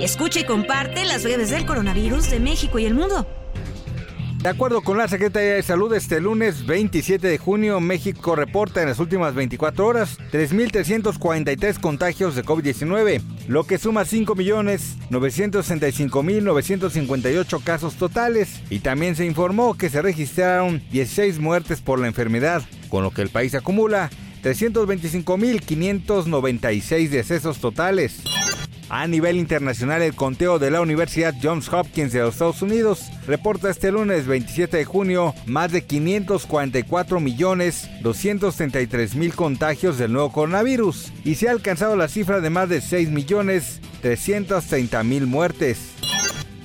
Escucha y comparte las breves del coronavirus de México y el mundo. De acuerdo con la Secretaría de Salud, este lunes 27 de junio, México reporta en las últimas 24 horas 3.343 contagios de COVID-19, lo que suma 5.965.958 casos totales. Y también se informó que se registraron 16 muertes por la enfermedad, con lo que el país acumula 325.596 decesos totales. A nivel internacional, el conteo de la Universidad Johns Hopkins de los Estados Unidos reporta este lunes 27 de junio más de 544 millones 233 mil contagios del nuevo coronavirus y se ha alcanzado la cifra de más de 6 millones 330 mil muertes.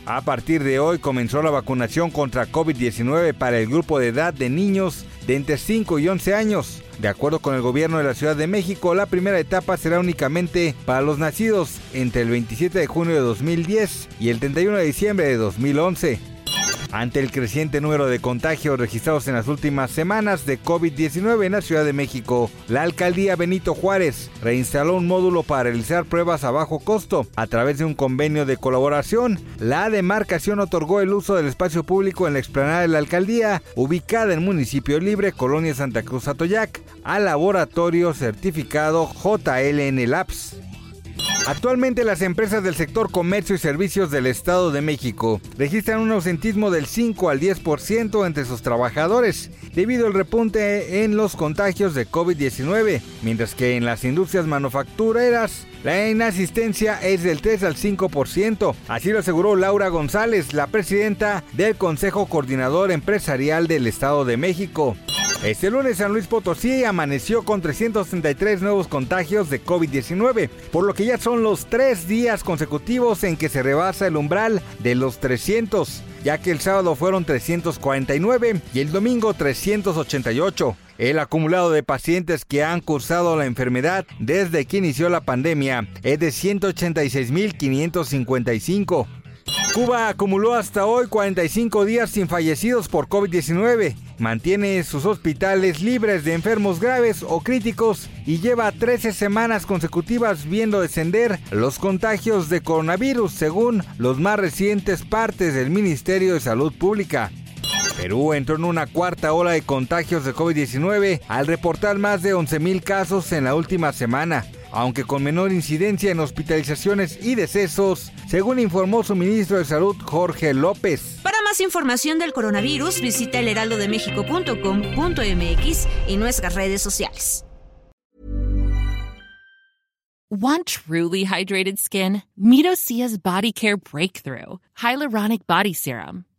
A partir de hoy comenzó la vacunación contra COVID-19 para el grupo de edad de niños de entre 5 y 11 años. De acuerdo con el gobierno de la Ciudad de México, la primera etapa será únicamente para los nacidos entre el 27 de junio de 2010 y el 31 de diciembre de 2011. Ante el creciente número de contagios registrados en las últimas semanas de COVID-19 en la Ciudad de México, la alcaldía Benito Juárez reinstaló un módulo para realizar pruebas a bajo costo. A través de un convenio de colaboración, la demarcación otorgó el uso del espacio público en la explanada de la alcaldía, ubicada en Municipio Libre, Colonia Santa Cruz Atoyac, al laboratorio certificado JLN Labs. Actualmente las empresas del sector comercio y servicios del Estado de México registran un ausentismo del 5 al 10% entre sus trabajadores debido al repunte en los contagios de COVID-19, mientras que en las industrias manufactureras la inasistencia es del 3 al 5%. Así lo aseguró Laura González, la presidenta del Consejo Coordinador Empresarial del Estado de México. Este lunes San Luis Potosí amaneció con 333 nuevos contagios de COVID-19, por lo que ya son los tres días consecutivos en que se rebasa el umbral de los 300, ya que el sábado fueron 349 y el domingo 388. El acumulado de pacientes que han cursado la enfermedad desde que inició la pandemia es de 186.555. Cuba acumuló hasta hoy 45 días sin fallecidos por COVID-19, mantiene sus hospitales libres de enfermos graves o críticos y lleva 13 semanas consecutivas viendo descender los contagios de coronavirus según los más recientes partes del Ministerio de Salud Pública. Perú entró en una cuarta ola de contagios de COVID-19 al reportar más de 11.000 casos en la última semana aunque con menor incidencia en hospitalizaciones y decesos, según informó su ministro de Salud Jorge López. Para más información del coronavirus, visita elheraldodemexico.com.mx y nuestras redes sociales. Want truly hydrated skin? Meet Osea's Body Care Breakthrough Hyaluronic Body Serum.